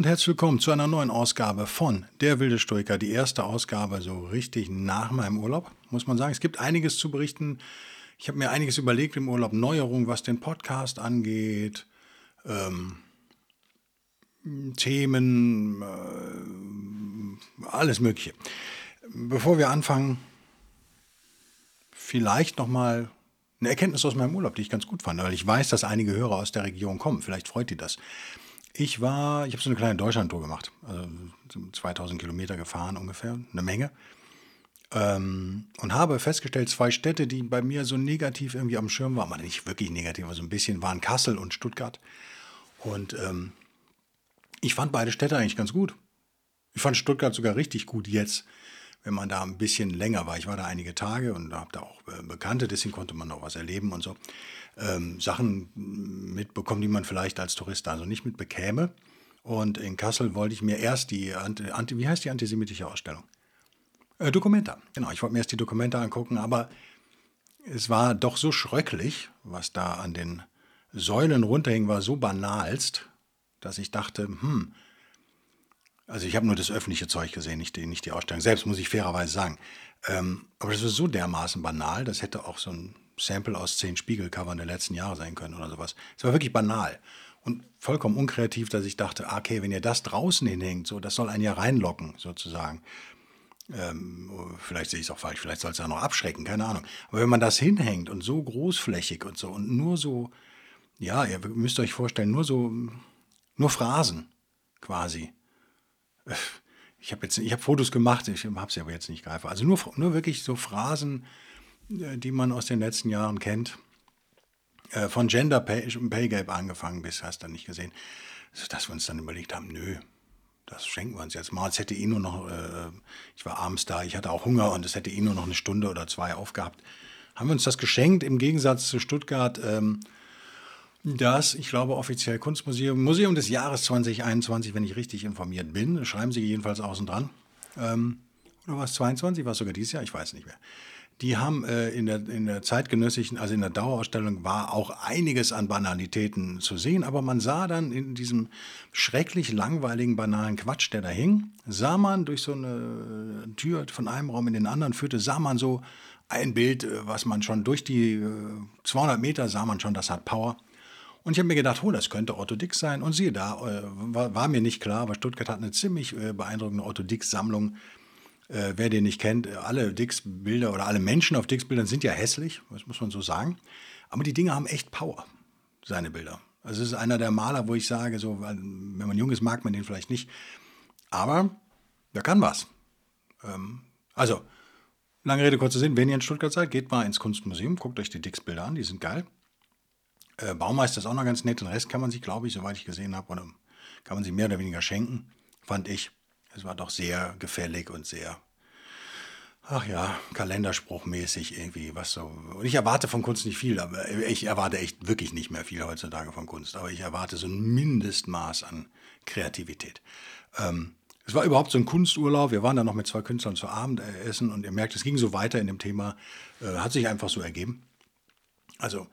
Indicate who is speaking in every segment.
Speaker 1: Und herzlich willkommen zu einer neuen Ausgabe von Der wilde Stoiker. Die erste Ausgabe so richtig nach meinem Urlaub, muss man sagen. Es gibt einiges zu berichten. Ich habe mir einiges überlegt im Urlaub. Neuerungen, was den Podcast angeht. Ähm, Themen, äh, alles Mögliche. Bevor wir anfangen, vielleicht nochmal eine Erkenntnis aus meinem Urlaub, die ich ganz gut fand, weil ich weiß, dass einige Hörer aus der Region kommen. Vielleicht freut die das. Ich war, ich habe so eine kleine Deutschlandtour gemacht, also 2000 Kilometer gefahren ungefähr, eine Menge. Ähm, und habe festgestellt, zwei Städte, die bei mir so negativ irgendwie am Schirm waren, aber nicht wirklich negativ, aber so ein bisschen, waren Kassel und Stuttgart. Und ähm, ich fand beide Städte eigentlich ganz gut. Ich fand Stuttgart sogar richtig gut jetzt, wenn man da ein bisschen länger war. Ich war da einige Tage und habe da auch äh, Bekannte, deswegen konnte man noch was erleben und so ähm, Sachen mitbekommen, die man vielleicht als Tourist also nicht mitbekäme. Und in Kassel wollte ich mir erst die, Anti, wie heißt die antisemitische Ausstellung? Äh, Dokumenta. Genau, ich wollte mir erst die Dokumente angucken, aber es war doch so schröcklich, was da an den Säulen runterhing, war so banalst, dass ich dachte, hm, also ich habe nur das öffentliche Zeug gesehen, nicht die, nicht die Ausstellung. Selbst muss ich fairerweise sagen. Ähm, aber das ist so dermaßen banal, das hätte auch so ein Sample aus zehn Spiegelcovern der letzten Jahre sein können oder sowas. Es war wirklich banal und vollkommen unkreativ, dass ich dachte, ah, okay, wenn ihr das draußen hinhängt, so, das soll einen ja reinlocken, sozusagen. Ähm, vielleicht sehe ich es auch falsch, vielleicht soll es ja noch abschrecken, keine Ahnung. Aber wenn man das hinhängt und so großflächig und so und nur so, ja, ihr müsst euch vorstellen, nur so, nur Phrasen quasi. Ich habe jetzt, ich habe Fotos gemacht, ich habe sie aber jetzt nicht greifbar. Also nur, nur wirklich so Phrasen, äh, die man aus den letzten Jahren kennt. Äh, von Gender Pay, Pay Gap angefangen bis, hast du dann nicht gesehen. Also, dass wir uns dann überlegt haben, nö, das schenken wir uns jetzt mal. Es hätte eh nur noch, äh, ich war abends da, ich hatte auch Hunger und es hätte eh nur noch eine Stunde oder zwei aufgehabt. Haben wir uns das geschenkt, im Gegensatz zu Stuttgart, ähm, das, ich glaube, offiziell Kunstmuseum, Museum des Jahres 2021, wenn ich richtig informiert bin, schreiben sie jedenfalls außen dran. Ähm, oder war es 22, war es sogar dieses Jahr? Ich weiß nicht mehr. Die haben äh, in, der, in der zeitgenössischen, also in der Dauerausstellung war auch einiges an Banalitäten zu sehen, aber man sah dann in diesem schrecklich langweiligen, banalen Quatsch, der da hing, sah man durch so eine Tür von einem Raum in den anderen führte, sah man so ein Bild, äh, was man schon durch die äh, 200 Meter sah man schon, das hat Power. Und ich habe mir gedacht, oh, das könnte Otto Dix sein. Und siehe da, äh, war, war, mir nicht klar, aber Stuttgart hat eine ziemlich äh, beeindruckende Otto Dix-Sammlung äh, wer den nicht kennt, alle Dix-Bilder oder alle Menschen auf Dix-Bildern sind ja hässlich, das muss man so sagen. Aber die Dinge haben echt Power, seine Bilder. Also es ist einer der Maler, wo ich sage, so, wenn man jung ist, mag man den vielleicht nicht. Aber der kann was. Ähm, also, lange Rede, kurzer Sinn, wenn ihr in Stuttgart seid, geht mal ins Kunstmuseum, guckt euch die Dix-Bilder an, die sind geil. Äh, Baumeister ist auch noch ganz nett, den Rest kann man sich, glaube ich, soweit ich gesehen habe, oder kann man sich mehr oder weniger schenken, fand ich. Es war doch sehr gefällig und sehr, ach ja, kalenderspruchmäßig irgendwie, was so. Und ich erwarte von Kunst nicht viel, aber ich erwarte echt wirklich nicht mehr viel heutzutage von Kunst. Aber ich erwarte so ein Mindestmaß an Kreativität. Ähm, es war überhaupt so ein Kunsturlaub. Wir waren dann noch mit zwei Künstlern zu Abend essen und ihr merkt, es ging so weiter in dem Thema. Äh, hat sich einfach so ergeben. Also äh,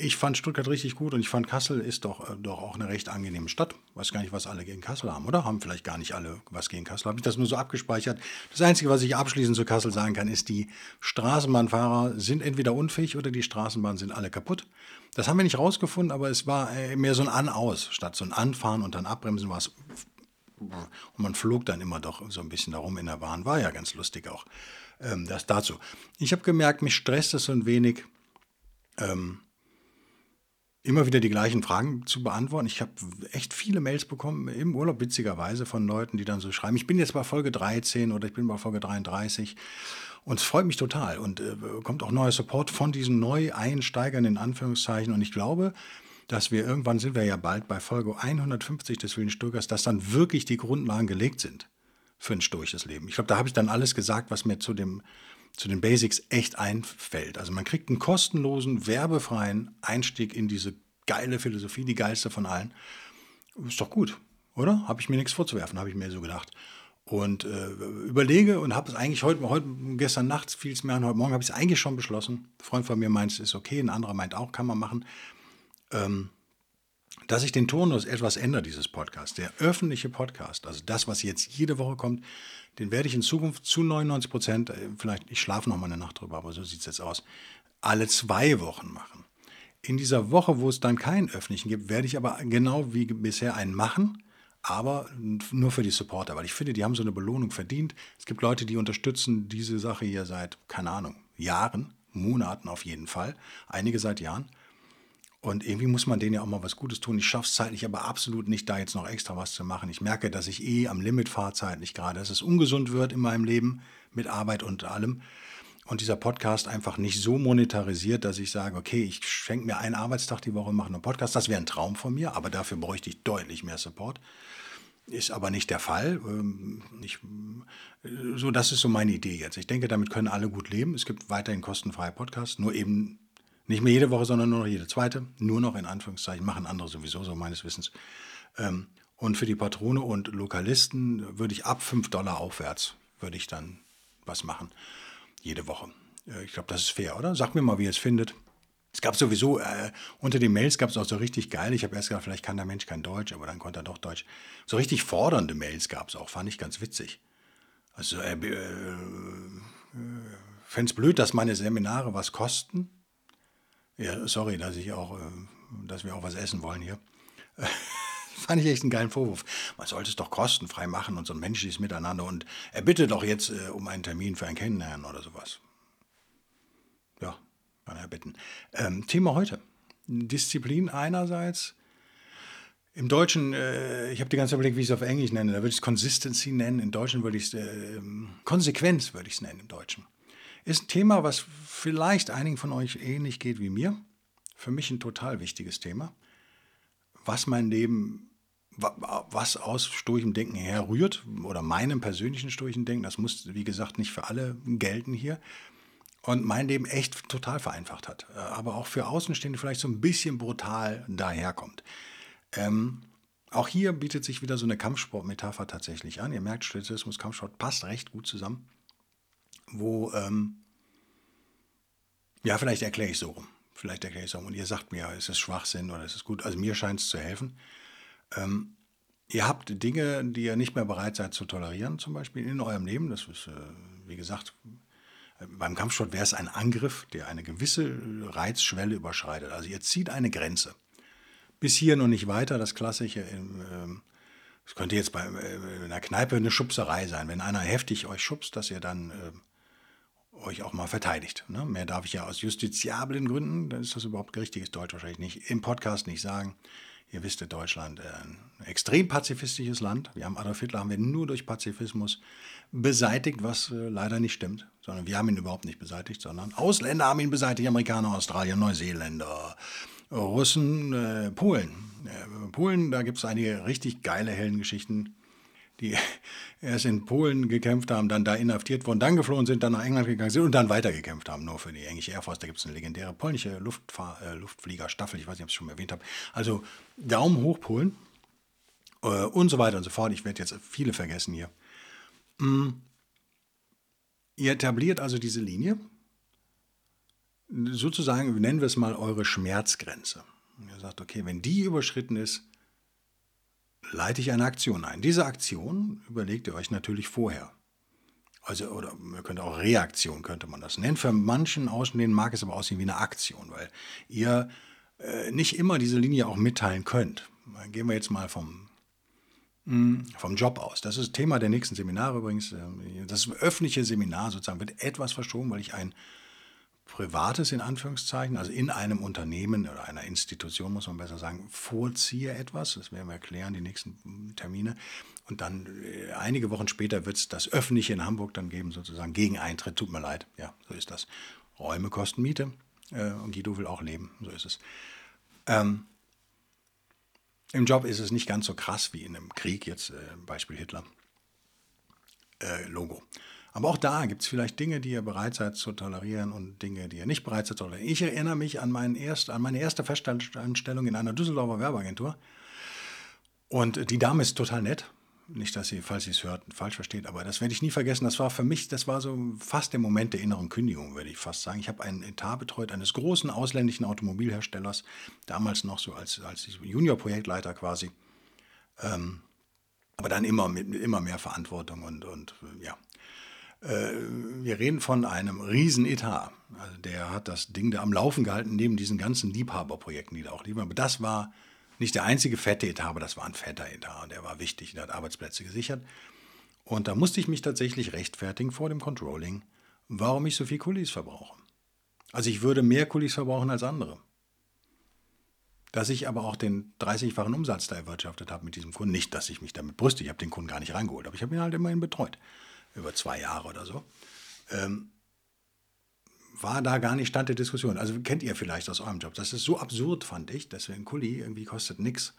Speaker 1: ich fand Stuttgart richtig gut und ich fand Kassel ist doch, äh, doch auch eine recht angenehme Stadt. Weiß gar nicht, was alle gegen Kassel haben, oder? Haben vielleicht gar nicht alle was gegen Kassel. Habe ich das nur so abgespeichert. Das Einzige, was ich abschließend zu Kassel sagen kann, ist, die Straßenbahnfahrer sind entweder unfähig oder die Straßenbahnen sind alle kaputt. Das haben wir nicht rausgefunden, aber es war äh, mehr so ein An-Aus. Statt so ein Anfahren und dann Abbremsen war es. Und man flog dann immer doch so ein bisschen darum in der Bahn. War ja ganz lustig auch. Ähm, das dazu. Ich habe gemerkt, mich stresst es so ein wenig ähm, immer wieder die gleichen Fragen zu beantworten. Ich habe echt viele Mails bekommen im Urlaub, witzigerweise, von Leuten, die dann so schreiben, ich bin jetzt bei Folge 13 oder ich bin bei Folge 33. Und es freut mich total und äh, kommt auch neuer Support von diesen Neu-Einsteigern in Anführungszeichen. Und ich glaube, dass wir irgendwann sind wir ja bald bei Folge 150 des Wilden Sturkers, dass dann wirklich die Grundlagen gelegt sind für ein stoisches Leben. Ich glaube, da habe ich dann alles gesagt, was mir zu, dem, zu den Basics echt einfällt. Also man kriegt einen kostenlosen, werbefreien Einstieg in diese geile Philosophie, die geilste von allen. Ist doch gut, oder? Habe ich mir nichts vorzuwerfen, habe ich mir so gedacht. Und äh, überlege und habe es eigentlich heute, heute, gestern Nacht fiel mir an, heute Morgen habe ich es eigentlich schon beschlossen. Ein Freund von mir meint, es ist okay, ein anderer meint auch, kann man machen. Ähm, dass ich den Turnus etwas ändere, dieses Podcast. Der öffentliche Podcast, also das, was jetzt jede Woche kommt, den werde ich in Zukunft zu 99 Prozent, äh, vielleicht, ich schlafe noch mal eine Nacht drüber, aber so sieht es jetzt aus, alle zwei Wochen machen. In dieser Woche, wo es dann keinen öffentlichen gibt, werde ich aber genau wie bisher einen machen aber nur für die Supporter, weil ich finde, die haben so eine Belohnung verdient. Es gibt Leute, die unterstützen diese Sache hier seit, keine Ahnung, Jahren, Monaten auf jeden Fall, einige seit Jahren. Und irgendwie muss man denen ja auch mal was Gutes tun. Ich schaffe es zeitlich aber absolut nicht, da jetzt noch extra was zu machen. Ich merke, dass ich eh am Limit fahre zeitlich gerade, dass es ungesund wird in meinem Leben mit Arbeit und allem und dieser Podcast einfach nicht so monetarisiert, dass ich sage, okay, ich schenke mir einen Arbeitstag die Woche, mache einen Podcast. Das wäre ein Traum von mir, aber dafür bräuchte ich deutlich mehr Support. Ist aber nicht der Fall. Ähm, ich, so, das ist so meine Idee jetzt. Ich denke, damit können alle gut leben. Es gibt weiterhin kostenfreie Podcasts, nur eben nicht mehr jede Woche, sondern nur noch jede zweite. Nur noch in Anführungszeichen, machen andere sowieso so meines Wissens. Ähm, und für die Patrone und Lokalisten würde ich ab 5 Dollar aufwärts, würde ich dann was machen jede Woche. Ich glaube, das ist fair, oder? Sagt mir mal, wie ihr es findet. Es gab sowieso, äh, unter den Mails gab es auch so richtig geil. Ich habe erst gedacht, vielleicht kann der Mensch kein Deutsch, aber dann konnte er doch Deutsch. So richtig fordernde Mails gab es auch, fand ich ganz witzig. Also, äh, äh, äh fände es blöd, dass meine Seminare was kosten. Ja, sorry, dass ich auch, äh, dass wir auch was essen wollen hier. fand ich echt einen geilen Vorwurf. Man sollte es doch kostenfrei machen und so ein menschliches Miteinander und er bittet doch jetzt äh, um einen Termin für ein Kennenlernen oder sowas. Ja, kann er bitten. Ähm, Thema heute. Disziplin einerseits. Im Deutschen, äh, ich habe die ganze Zeit überlegt, wie ich es auf Englisch nenne. Da würde ich es Consistency nennen. In Deutschen würde ich es äh, Konsequenz würde ich es nennen im Deutschen. Ist ein Thema, was vielleicht einigen von euch ähnlich geht wie mir. Für mich ein total wichtiges Thema. Was mein Leben was aus stoichem Denken herrührt oder meinem persönlichen stoischen Denken, das muss, wie gesagt, nicht für alle gelten hier, und mein Leben echt total vereinfacht hat, äh, aber auch für Außenstehende vielleicht so ein bisschen brutal daherkommt. Ähm, auch hier bietet sich wieder so eine Kampfsportmetapher tatsächlich an. Ihr merkt, Stoizismus, Kampfsport passt recht gut zusammen. Wo, ähm, ja, vielleicht erkläre ich so rum. Vielleicht erkläre ich so rum. Und ihr sagt mir, ist es Schwachsinn oder ist es gut? Also mir scheint es zu helfen. Ähm, ihr habt Dinge, die ihr nicht mehr bereit seid zu tolerieren, zum Beispiel in eurem Leben. Das ist, äh, wie gesagt, äh, beim Kampfsport wäre es ein Angriff, der eine gewisse Reizschwelle überschreitet. Also ihr zieht eine Grenze. Bis hier noch nicht weiter, das Klassische. Ähm, es könnte jetzt bei äh, einer Kneipe eine Schubserei sein. Wenn einer heftig euch schubst, dass ihr dann euch auch mal verteidigt. Ne? Mehr darf ich ja aus justiziablen Gründen, dann ist das überhaupt richtiges Deutsch wahrscheinlich nicht, im Podcast nicht sagen. Ihr wisst, Deutschland äh, ein extrem pazifistisches Land. Wir haben Adolf Hitler haben wir nur durch Pazifismus beseitigt, was äh, leider nicht stimmt, sondern wir haben ihn überhaupt nicht beseitigt, sondern Ausländer haben ihn beseitigt, Amerikaner, Australier, Neuseeländer, Russen, äh, Polen. Äh, Polen, da gibt es einige richtig geile Heldengeschichten die erst in Polen gekämpft haben, dann da inhaftiert wurden, dann geflohen sind, dann nach England gegangen sind und dann weitergekämpft haben, nur für die englische Air Force. Da gibt es eine legendäre polnische Luftfahr äh, Luftfliegerstaffel, ich weiß nicht, ob ich es schon erwähnt habe. Also Daumen hoch Polen äh, und so weiter und so fort. Ich werde jetzt viele vergessen hier. Mm. Ihr etabliert also diese Linie, sozusagen, nennen wir es mal eure Schmerzgrenze. Ihr sagt, okay, wenn die überschritten ist, leite ich eine Aktion ein. Diese Aktion überlegt ihr euch natürlich vorher. Also, oder man könnte auch Reaktion, könnte man das nennen. Für manchen Außenstehenden mag es aber aussehen wie eine Aktion, weil ihr äh, nicht immer diese Linie auch mitteilen könnt. Gehen wir jetzt mal vom, mh, hm, vom Job aus. Das ist Thema der nächsten Seminare übrigens. Das öffentliche Seminar sozusagen wird etwas verschoben, weil ich ein Privates in Anführungszeichen, also in einem Unternehmen oder einer Institution, muss man besser sagen, vorziehe etwas. Das werden wir erklären, die nächsten Termine. Und dann äh, einige Wochen später wird es das Öffentliche in Hamburg dann geben, sozusagen gegen Eintritt. Tut mir leid, ja, so ist das. Räume kosten Miete äh, und Guido will auch leben, so ist es. Ähm, Im Job ist es nicht ganz so krass wie in einem Krieg, jetzt äh, Beispiel Hitler. Äh, Logo. Aber auch da gibt es vielleicht Dinge, die ihr bereit seid zu tolerieren und Dinge, die ihr nicht bereit seid zu tolerieren. Ich erinnere mich an, mein erst, an meine erste Festanstellung in einer Düsseldorfer Werbeagentur. Und die Dame ist total nett. Nicht, dass sie, falls sie es hört, falsch versteht, aber das werde ich nie vergessen. Das war für mich, das war so fast der Moment der inneren Kündigung, würde ich fast sagen. Ich habe einen Etat betreut eines großen ausländischen Automobilherstellers, damals noch so als, als Junior-Projektleiter quasi. Ähm, aber dann immer mit immer mehr Verantwortung und, und ja. Äh, wir reden von einem riesen Etat. Also der hat das Ding da am Laufen gehalten, neben diesen ganzen Liebhaberprojekten, die da auch lieber. Aber das war nicht der einzige fette Etat, aber das war ein fetter Etat und der war wichtig, der hat Arbeitsplätze gesichert. Und da musste ich mich tatsächlich rechtfertigen vor dem Controlling, warum ich so viel Kulis verbrauche. Also ich würde mehr Kulis verbrauchen als andere. Dass ich aber auch den 30-fachen Umsatz da erwirtschaftet habe mit diesem Kunden. Nicht, dass ich mich damit brüste, ich habe den Kunden gar nicht reingeholt, aber ich habe ihn halt immerhin betreut. Über zwei Jahre oder so. Ähm, war da gar nicht Stand der Diskussion. Also kennt ihr vielleicht aus eurem Job. Das ist so absurd, fand ich. dass ein Kuli irgendwie kostet nichts.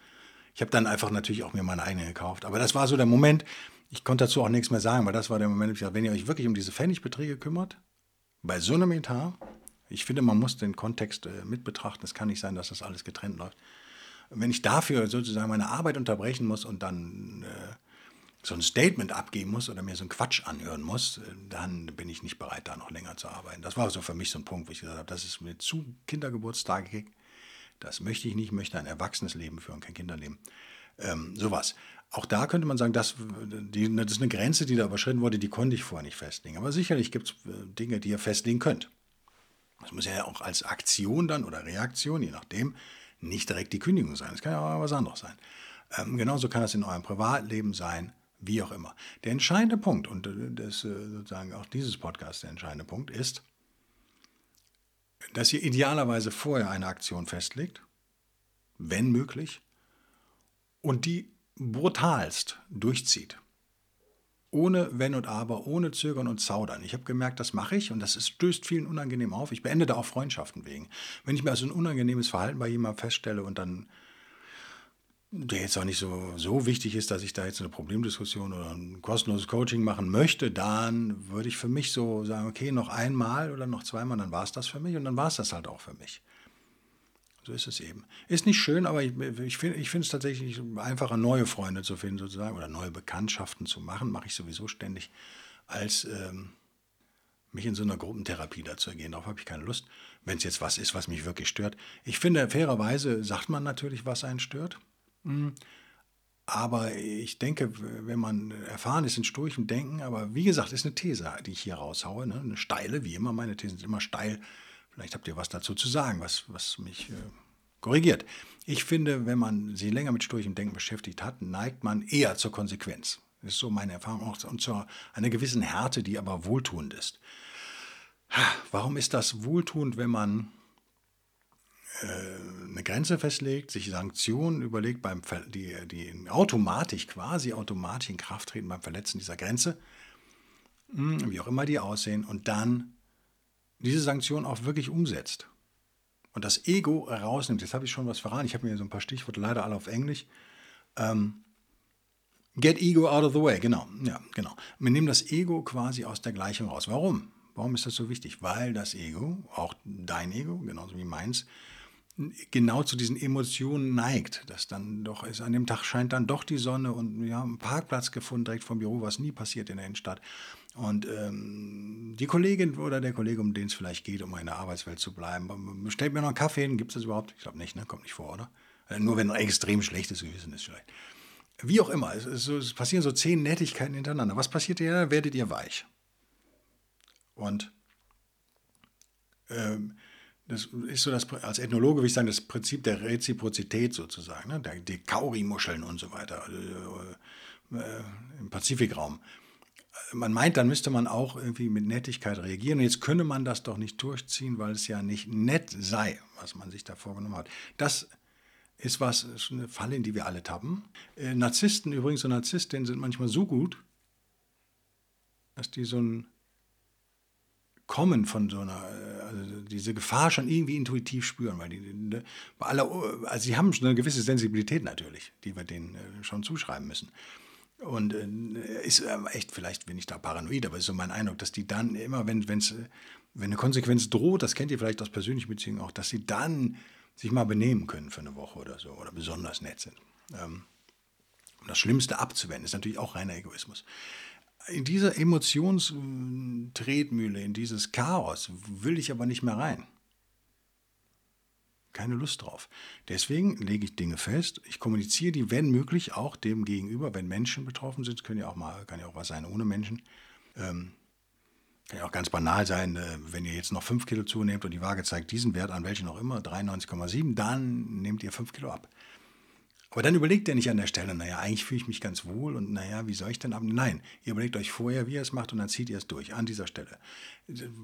Speaker 1: Ich habe dann einfach natürlich auch mir meine eigene gekauft. Aber das war so der Moment, ich konnte dazu auch nichts mehr sagen, weil das war der Moment, wenn ihr euch wirklich um diese Pfennigbeträge kümmert, bei so einem Etat, ich finde, man muss den Kontext äh, mit betrachten. Es kann nicht sein, dass das alles getrennt läuft. Wenn ich dafür sozusagen meine Arbeit unterbrechen muss und dann äh, so ein Statement abgeben muss oder mir so einen Quatsch anhören muss, äh, dann bin ich nicht bereit, da noch länger zu arbeiten. Das war so für mich so ein Punkt, wo ich gesagt habe, das ist mir zu Kindergeburtstage. Das möchte ich nicht, ich möchte ein erwachsenes Leben führen, kein Kinderleben. Ähm, sowas. Auch da könnte man sagen, das, die, das ist eine Grenze, die da überschritten wurde, die konnte ich vorher nicht festlegen. Aber sicherlich gibt es äh, Dinge, die ihr festlegen könnt. Das muss ja auch als Aktion dann oder Reaktion, je nachdem, nicht direkt die Kündigung sein. Das kann ja auch was anderes sein. Ähm, genauso kann das in eurem Privatleben sein wie auch immer. Der entscheidende Punkt, und äh, das äh, sozusagen auch dieses Podcast der entscheidende Punkt, ist, dass ihr idealerweise vorher eine Aktion festlegt, wenn möglich, und die brutalst durchzieht. Ohne Wenn und Aber, ohne Zögern und Zaudern. Ich habe gemerkt, das mache ich und das stößt vielen unangenehm auf. Ich beende da auch Freundschaften wegen. Wenn ich mir also ein unangenehmes Verhalten bei jemandem feststelle und dann der jetzt auch nicht so, so wichtig ist, dass ich da jetzt eine Problemdiskussion oder ein kostenloses Coaching machen möchte, dann würde ich für mich so sagen, okay, noch einmal oder noch zweimal, dann war es das für mich und dann war es das halt auch für mich. So ist es eben. Ist nicht schön, aber ich, ich finde ich es tatsächlich einfacher, neue Freunde zu finden sozusagen oder neue Bekanntschaften zu machen, mache ich sowieso ständig, als ähm, mich in so einer Gruppentherapie dazu ergehen. Darauf habe ich keine Lust, wenn es jetzt was ist, was mich wirklich stört. Ich finde, fairerweise sagt man natürlich, was einen stört. Hm. Aber ich denke, wenn man erfahren ist in stoischem Denken, aber wie gesagt, ist eine These, die ich hier raushaue, ne? eine steile, wie immer, meine Thesen sind immer steil. Vielleicht habt ihr was dazu zu sagen, was, was mich äh, korrigiert. Ich finde, wenn man sich länger mit stoischem Denken beschäftigt hat, neigt man eher zur Konsequenz. Das ist so meine Erfahrung auch und zu einer gewissen Härte, die aber wohltuend ist. Warum ist das wohltuend, wenn man eine Grenze festlegt, sich Sanktionen überlegt, beim Ver die, die automatisch, quasi automatisch in Kraft treten beim Verletzen dieser Grenze, hm, wie auch immer die aussehen, und dann diese Sanktionen auch wirklich umsetzt. Und das Ego rausnimmt. Jetzt habe ich schon was verraten. Ich habe mir so ein paar Stichworte leider alle auf Englisch. Ähm, get ego out of the way, genau. Ja, genau. Wir nehmen das Ego quasi aus der Gleichung raus. Warum? Warum ist das so wichtig? Weil das Ego, auch dein Ego, genauso wie meins, genau zu diesen Emotionen neigt, dass dann doch ist, an dem Tag scheint dann doch die Sonne und wir haben einen Parkplatz gefunden direkt vom Büro, was nie passiert in der Innenstadt. Und ähm, die Kollegin oder der Kollege, um den es vielleicht geht, um in der Arbeitswelt zu bleiben, stellt mir noch einen Kaffee hin, gibt es das überhaupt? Ich glaube nicht, ne? kommt nicht vor, oder? Äh, nur wenn ein extrem schlechtes Gewissen ist vielleicht. Wie auch immer, es, es, es passieren so zehn Nettigkeiten hintereinander. Was passiert ihr? Werdet ihr weich. Und ähm, das ist so das, als Ethnologe würde ich sagen, das Prinzip der Reziprozität sozusagen, ne? die Kauri-Muscheln und so weiter äh, äh, im Pazifikraum. Man meint, dann müsste man auch irgendwie mit Nettigkeit reagieren. Und jetzt könne man das doch nicht durchziehen, weil es ja nicht nett sei, was man sich da vorgenommen hat. Das ist was, ist eine Falle, in die wir alle tappen. Äh, Narzissten übrigens und Narzisstinnen sind manchmal so gut, dass die so ein Kommen von so einer, äh, also diese Gefahr schon irgendwie intuitiv spüren, weil die, die bei aller, also sie haben schon eine gewisse Sensibilität natürlich, die wir denen äh, schon zuschreiben müssen. Und äh, ist echt, vielleicht bin ich da paranoid, aber ist so mein Eindruck, dass die dann immer, wenn, wenn's, wenn eine Konsequenz droht, das kennt ihr vielleicht aus persönlichen Beziehungen auch, dass sie dann sich mal benehmen können für eine Woche oder so oder besonders nett sind. Ähm, um das Schlimmste abzuwenden, ist natürlich auch reiner Egoismus in diese Emotionstretmühle, in dieses Chaos will ich aber nicht mehr rein. Keine Lust drauf. Deswegen lege ich Dinge fest. Ich kommuniziere die, wenn möglich, auch dem Gegenüber, wenn Menschen betroffen sind. Können ja auch mal, kann ja auch was sein ohne Menschen. Ähm, kann ja auch ganz banal sein, äh, wenn ihr jetzt noch 5 Kilo zunehmt und die Waage zeigt diesen Wert an, welchen auch immer, 93,7, dann nehmt ihr 5 Kilo ab. Aber dann überlegt er nicht an der Stelle, naja, eigentlich fühle ich mich ganz wohl und naja, wie soll ich denn ab? Nein, ihr überlegt euch vorher, wie ihr es macht und dann zieht ihr es durch an dieser Stelle.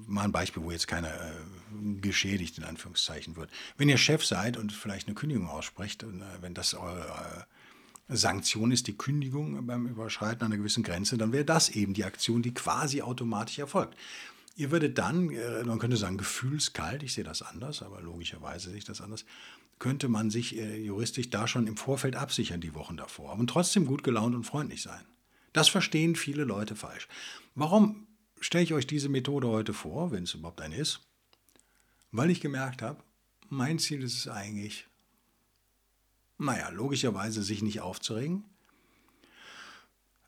Speaker 1: Mal ein Beispiel, wo jetzt keiner äh, geschädigt in Anführungszeichen wird. Wenn ihr Chef seid und vielleicht eine Kündigung aussprecht, und, äh, wenn das eure äh, Sanktion ist, die Kündigung beim Überschreiten einer gewissen Grenze, dann wäre das eben die Aktion, die quasi automatisch erfolgt. Ihr würdet dann, äh, man könnte sagen, gefühlskalt, ich sehe das anders, aber logischerweise sehe ich das anders, könnte man sich äh, juristisch da schon im Vorfeld absichern, die Wochen davor, und trotzdem gut gelaunt und freundlich sein. Das verstehen viele Leute falsch. Warum stelle ich euch diese Methode heute vor, wenn es überhaupt eine ist? Weil ich gemerkt habe, mein Ziel ist es eigentlich, naja, logischerweise sich nicht aufzuregen,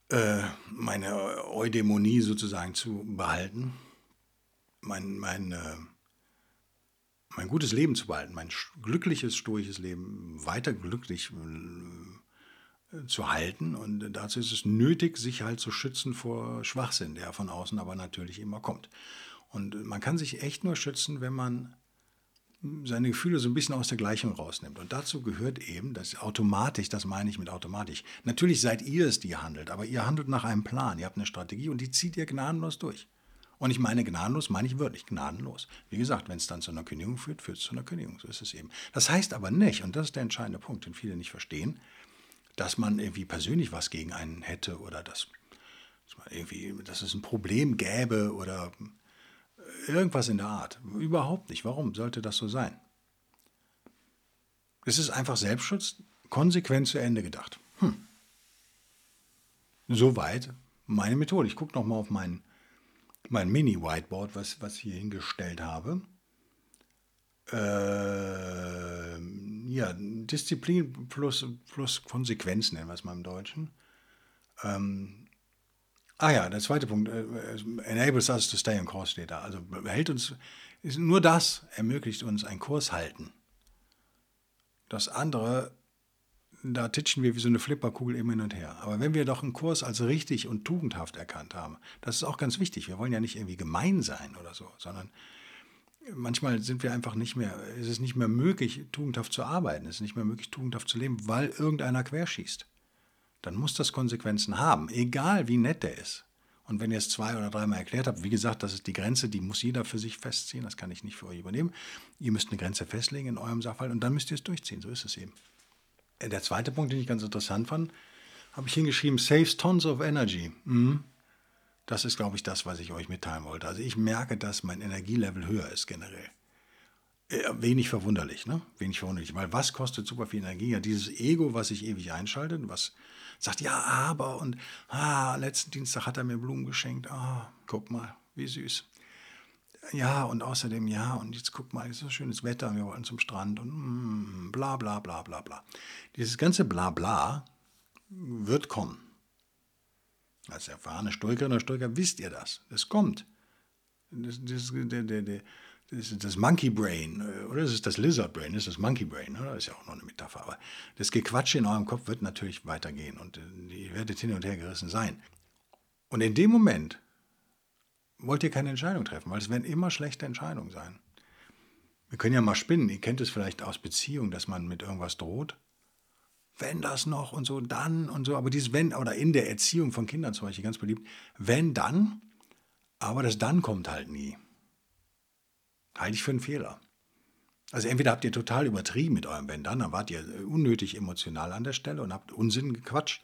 Speaker 1: äh, meine Eudämonie sozusagen zu behalten, mein, mein äh, mein gutes Leben zu behalten, mein glückliches, stoisches Leben weiter glücklich äh, zu halten. Und dazu ist es nötig, sich halt zu schützen vor Schwachsinn, der von außen aber natürlich immer kommt. Und man kann sich echt nur schützen, wenn man seine Gefühle so ein bisschen aus der Gleichung rausnimmt. Und dazu gehört eben, dass automatisch, das meine ich mit automatisch, natürlich seid ihr es, die ihr handelt, aber ihr handelt nach einem Plan, ihr habt eine Strategie und die zieht ihr gnadenlos durch. Und ich meine gnadenlos, meine ich wirklich gnadenlos. Wie gesagt, wenn es dann zu einer Kündigung führt, führt es zu einer Kündigung. So ist es eben. Das heißt aber nicht, und das ist der entscheidende Punkt, den viele nicht verstehen, dass man irgendwie persönlich was gegen einen hätte oder dass, dass, man irgendwie, dass es ein Problem gäbe oder irgendwas in der Art. Überhaupt nicht. Warum sollte das so sein? Es ist einfach Selbstschutz, konsequent zu Ende gedacht. Hm. Soweit meine Methode. Ich gucke nochmal auf meinen mein Mini-Whiteboard, was, was ich hier hingestellt habe. Äh, ja, Disziplin plus, plus Konsequenz nennen wir es mal im Deutschen. Ähm, ah ja, der zweite Punkt, äh, enables us to stay on course steht da. Also hält uns, ist nur das ermöglicht uns einen Kurs halten. Das andere da titschen wir wie so eine Flipperkugel immer hin und her. Aber wenn wir doch einen Kurs als richtig und tugendhaft erkannt haben, das ist auch ganz wichtig. Wir wollen ja nicht irgendwie gemein sein oder so, sondern manchmal sind wir einfach nicht mehr, ist es nicht mehr möglich, tugendhaft zu arbeiten, es ist nicht mehr möglich, tugendhaft zu leben, weil irgendeiner querschießt. Dann muss das Konsequenzen haben, egal wie nett der ist. Und wenn ihr es zwei oder dreimal erklärt habt, wie gesagt, das ist die Grenze, die muss jeder für sich festziehen, das kann ich nicht für euch übernehmen. Ihr müsst eine Grenze festlegen in eurem Sachverhalt und dann müsst ihr es durchziehen, so ist es eben. Der zweite Punkt, den ich ganz interessant fand, habe ich hingeschrieben, saves tons of energy. Mhm. Das ist, glaube ich, das, was ich euch mitteilen wollte. Also ich merke, dass mein Energielevel höher ist generell. Äh, wenig verwunderlich, ne? Wenig verwunderlich. Weil was kostet super viel Energie? Ja, dieses Ego, was sich ewig einschaltet, was sagt, ja, aber und ah, letzten Dienstag hat er mir Blumen geschenkt. Ah, guck mal, wie süß ja, und außerdem, ja, und jetzt guck mal, es ist so schönes Wetter, wir wollen zum Strand und mm, bla bla bla bla bla. Dieses ganze bla bla wird kommen. Als erfahrene Stoikerin oder Stoiker wisst ihr das. Das kommt. Das, das, der, der, der, das ist das Monkey Brain, äh, oder das ist das Lizard Brain, das ist das Monkey Brain, oder? das ist ja auch noch eine Metapher. Aber das Gequatsche in eurem Kopf wird natürlich weitergehen und äh, ihr werdet hin und her gerissen sein. Und in dem Moment, wollt ihr keine Entscheidung treffen, weil es werden immer schlechte Entscheidungen sein. Wir können ja mal spinnen. Ihr kennt es vielleicht aus Beziehungen, dass man mit irgendwas droht. Wenn das noch und so, dann und so. Aber dieses Wenn, oder in der Erziehung von Kindern zum Beispiel ganz beliebt, wenn dann, aber das dann kommt halt nie. Halte ich für einen Fehler. Also entweder habt ihr total übertrieben mit eurem Wenn dann, dann wart ihr unnötig emotional an der Stelle und habt Unsinn gequatscht.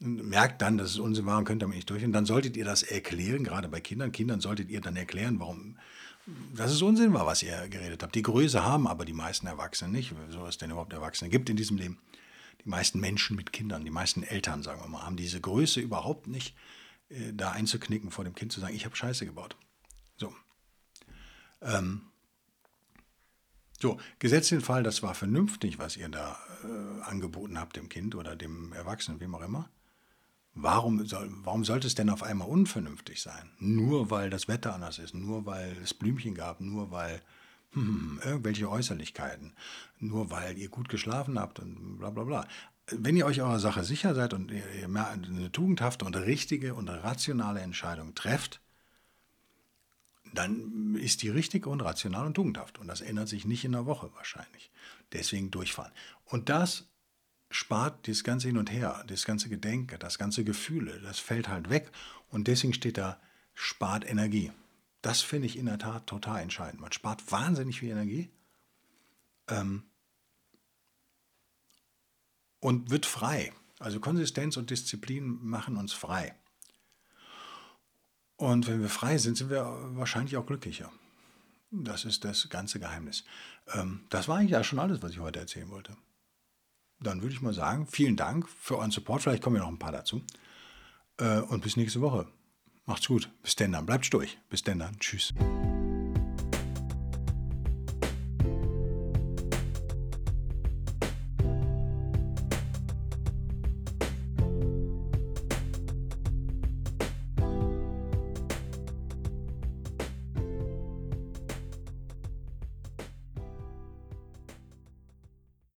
Speaker 1: Merkt dann, dass es Unsinn war und könnt damit nicht durch. Und dann solltet ihr das erklären, gerade bei Kindern. Kindern solltet ihr dann erklären, warum dass es Unsinn war, was ihr geredet habt. Die Größe haben aber die meisten Erwachsenen nicht, so es denn überhaupt Erwachsene gibt in diesem Leben. Die meisten Menschen mit Kindern, die meisten Eltern, sagen wir mal, haben diese Größe überhaupt nicht, äh, da einzuknicken vor dem Kind zu sagen, ich habe Scheiße gebaut. So. Ähm, so, gesetzt den Fall, das war vernünftig, was ihr da äh, angeboten habt dem Kind oder dem Erwachsenen, wem auch immer. Warum, soll, warum sollte es denn auf einmal unvernünftig sein? Nur weil das Wetter anders ist, nur weil es Blümchen gab, nur weil hm, irgendwelche Äußerlichkeiten, nur weil ihr gut geschlafen habt und bla bla bla. Wenn ihr euch eurer Sache sicher seid und ihr, ihr eine tugendhafte und richtige und rationale Entscheidung trefft, dann ist die richtig und rational und tugendhaft. Und das ändert sich nicht in einer Woche wahrscheinlich. Deswegen durchfahren. Und das spart das ganze Hin und Her, das ganze Gedenke, das ganze Gefühle, das fällt halt weg. Und deswegen steht da, spart Energie. Das finde ich in der Tat total entscheidend. Man spart wahnsinnig viel Energie ähm, und wird frei. Also Konsistenz und Disziplin machen uns frei. Und wenn wir frei sind, sind wir wahrscheinlich auch glücklicher. Das ist das ganze Geheimnis. Ähm, das war eigentlich ja schon alles, was ich heute erzählen wollte. Dann würde ich mal sagen, vielen Dank für euren Support. Vielleicht kommen ja noch ein paar dazu. Äh, und bis nächste Woche. Macht's gut. Bis denn dann. Bleibt durch. Bis denn dann. Tschüss.